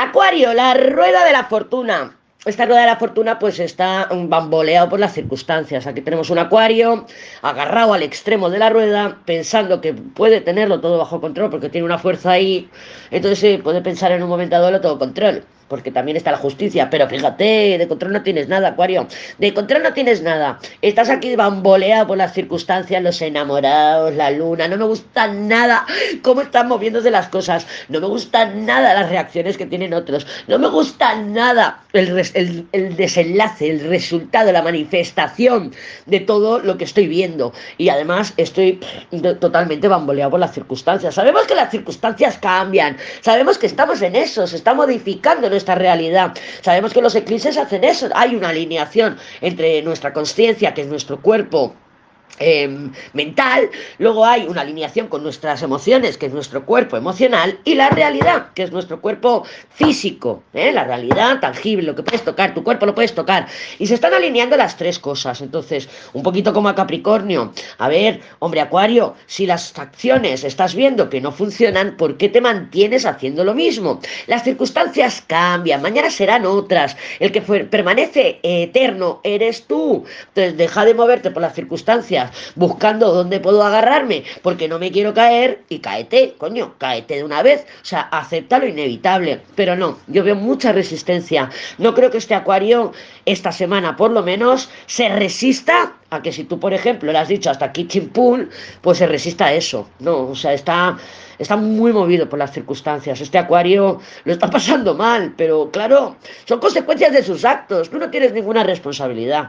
Acuario, la rueda de la fortuna. Esta rueda de la fortuna pues está bamboleado por las circunstancias. Aquí tenemos un acuario agarrado al extremo de la rueda, pensando que puede tenerlo todo bajo control porque tiene una fuerza ahí. Entonces puede pensar en un momento dado lo todo control porque también está la justicia, pero fíjate, de control no tienes nada, Acuario, de control no tienes nada, estás aquí bamboleado por las circunstancias, los enamorados, la luna, no me gusta nada cómo están moviéndose las cosas, no me gustan nada las reacciones que tienen otros, no me gusta nada el, el, desenlace, el resultado, la manifestación de todo lo que estoy viendo, y además estoy totalmente bamboleado por las circunstancias, sabemos que las circunstancias cambian, sabemos que estamos en eso, se está modificando esta realidad. Sabemos que los eclipses hacen eso, hay una alineación entre nuestra conciencia, que es nuestro cuerpo, Em, mental, luego hay una alineación con nuestras emociones, que es nuestro cuerpo emocional, y la realidad, que es nuestro cuerpo físico, ¿eh? la realidad tangible, lo que puedes tocar, tu cuerpo lo puedes tocar, y se están alineando las tres cosas. Entonces, un poquito como a Capricornio, a ver, hombre Acuario, si las acciones estás viendo que no funcionan, ¿por qué te mantienes haciendo lo mismo? Las circunstancias cambian, mañana serán otras, el que permanece eterno eres tú, entonces deja de moverte por las circunstancias buscando dónde puedo agarrarme, porque no me quiero caer y caete, coño, caete de una vez. O sea, acepta lo inevitable. Pero no, yo veo mucha resistencia. No creo que este acuario, esta semana por lo menos, se resista a que si tú, por ejemplo, le has dicho hasta aquí chimpún, pues se resista a eso. No, o sea, está, está muy movido por las circunstancias. Este acuario lo está pasando mal, pero claro, son consecuencias de sus actos. Tú no tienes ninguna responsabilidad.